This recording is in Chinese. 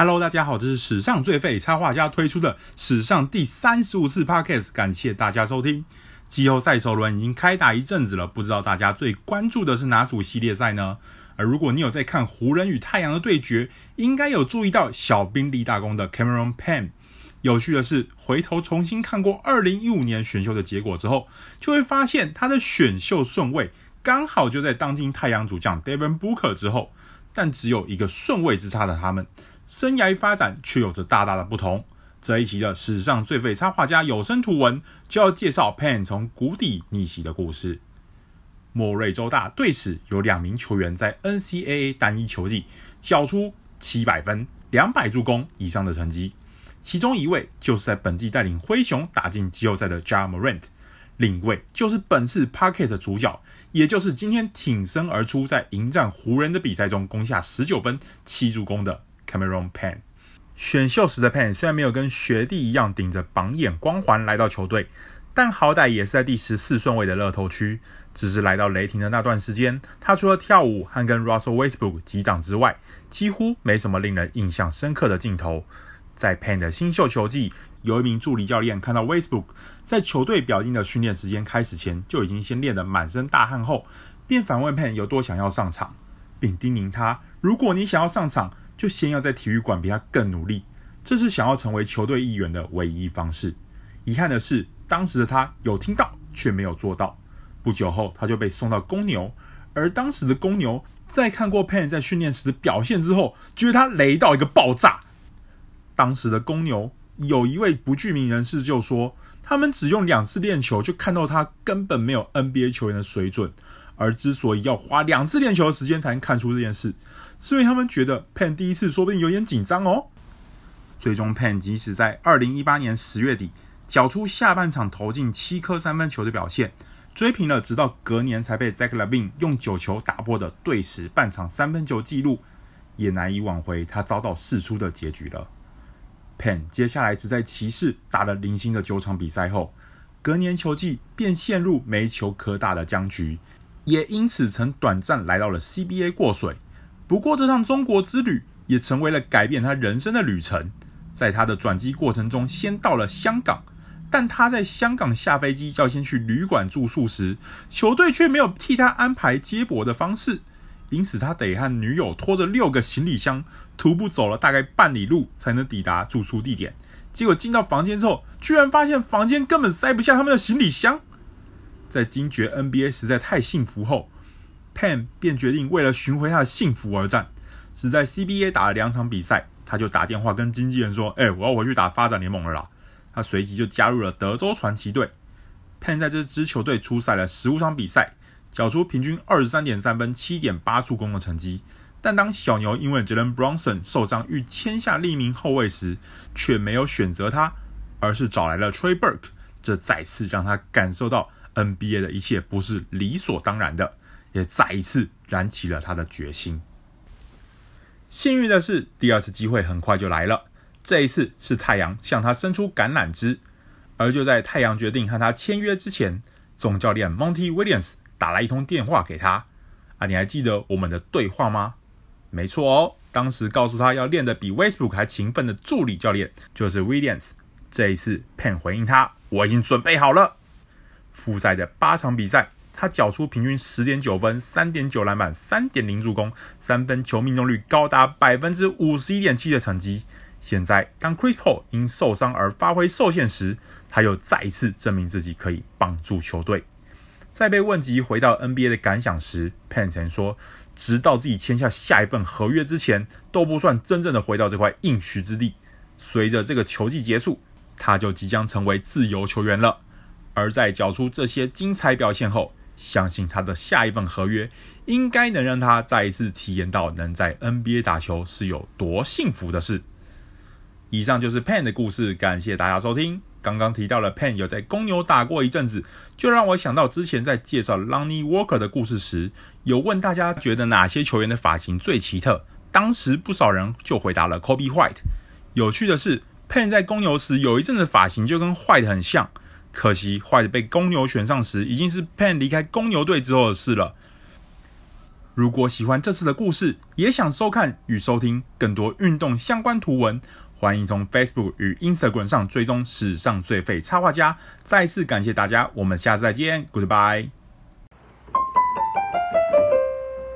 Hello，大家好，这是史上最废插画家推出的史上第三十五次 Podcast，感谢大家收听。季后赛首轮已经开打一阵子了，不知道大家最关注的是哪组系列赛呢？而如果你有在看湖人与太阳的对决，应该有注意到小兵立大功的 Cameron p a n。有趣的是，回头重新看过二零一五年选秀的结果之后，就会发现他的选秀顺位刚好就在当今太阳主将 Devin Booker 之后，但只有一个顺位之差的他们。生涯发展却有着大大的不同。这一期的史上最废插画家有声图文就要介绍 Pan 从谷底逆袭的故事。莫瑞州大队史有两名球员在 NCAA 单一球季缴出七百分、两百助攻以上的成绩，其中一位就是在本季带领灰熊打进季后赛的 Ja Morant，另一位就是本次 Parkett 的主角，也就是今天挺身而出在迎战湖人的比赛中攻下十九分、七助攻的。Cameron Pan 选秀时的 Pan 虽然没有跟学弟一样顶着榜眼光环来到球队，但好歹也是在第十四顺位的乐透区。只是来到雷霆的那段时间，他除了跳舞和跟 Russell Westbrook 击掌之外，几乎没什么令人印象深刻的镜头。在 Pan 的新秀球季，有一名助理教练看到 w e s t b o o k 在球队表定的训练时间开始前就已经先练得满身大汗后，便反问 Pan 有多想要上场，并叮咛他：如果你想要上场，就先要在体育馆比他更努力，这是想要成为球队一员的唯一方式。遗憾的是，当时的他有听到，却没有做到。不久后，他就被送到公牛，而当时的公牛在看过 Pan 在训练时的表现之后，觉得他雷到一个爆炸。当时的公牛有一位不具名人士就说，他们只用两次练球就看到他根本没有 NBA 球员的水准。而之所以要花两次练球的时间才能看出这件事，是因为他们觉得 Pan 第一次说不定有点紧张哦。最终，Pan 即使在二零一八年十月底缴出下半场投进七颗三分球的表现，追平了直到隔年才被 Zach LaVine 用九球打破的队史半场三分球纪录，也难以挽回他遭到释出的结局了。Pen 接下来只在骑士打了零星的九场比赛后，隔年球季便陷入没球可打的僵局。也因此曾短暂来到了 CBA 过水，不过这趟中国之旅也成为了改变他人生的旅程。在他的转机过程中，先到了香港，但他在香港下飞机要先去旅馆住宿时，球队却没有替他安排接驳的方式，因此他得和女友拖着六个行李箱，徒步走了大概半里路才能抵达住宿地点。结果进到房间之后，居然发现房间根本塞不下他们的行李箱。在惊觉 NBA 实在太幸福后，Pan 便决定为了寻回他的幸福而战。只在 CBA 打了两场比赛，他就打电话跟经纪人说：“哎、我要回去打发展联盟了啦！”他随即就加入了德州传奇队。Pan 在这支球队出赛了十五场比赛，缴出平均二十三点三分、七点八助攻的成绩。但当小牛因为 Jalen Brunson 受伤欲签下另一名后卫时，却没有选择他，而是找来了 Trey Burke。这再次让他感受到。NBA 的一切不是理所当然的，也再一次燃起了他的决心。幸运的是，第二次机会很快就来了。这一次是太阳向他伸出橄榄枝，而就在太阳决定和他签约之前，总教练 Monty Williams 打来一通电话给他。啊，你还记得我们的对话吗？没错哦，当时告诉他要练得比 Westbrook 还勤奋的助理教练就是 Williams。这一次，Payne 回应他：“我已经准备好了。”复赛的八场比赛，他缴出平均十点九分、三点九篮板、三点零助攻，三分球命中率高达百分之五十一点七的成绩。现在，当 Chris Paul 因受伤而发挥受限时，他又再一次证明自己可以帮助球队。在被问及回到 NBA 的感想时，Pan 曾说：“直到自己签下下一份合约之前，都不算真正的回到这块应许之地。随着这个球季结束，他就即将成为自由球员了。”而在缴出这些精彩表现后，相信他的下一份合约应该能让他再一次体验到能在 NBA 打球是有多幸福的事。以上就是 Pan 的故事，感谢大家收听。刚刚提到了 Pen 有在公牛打过一阵子，就让我想到之前在介绍 Lonnie Walker 的故事时，有问大家觉得哪些球员的发型最奇特，当时不少人就回答了 Kobe White。有趣的是，Pen 在公牛时有一阵子发型就跟 White 很像。可惜，White 被公牛选上时，已经是 Pen 离开公牛队之后的事了。如果喜欢这次的故事，也想收看与收听更多运动相关图文，欢迎从 Facebook 与 Instagram 上追踪史上最废插画家。再次感谢大家，我们下次再见，Goodbye。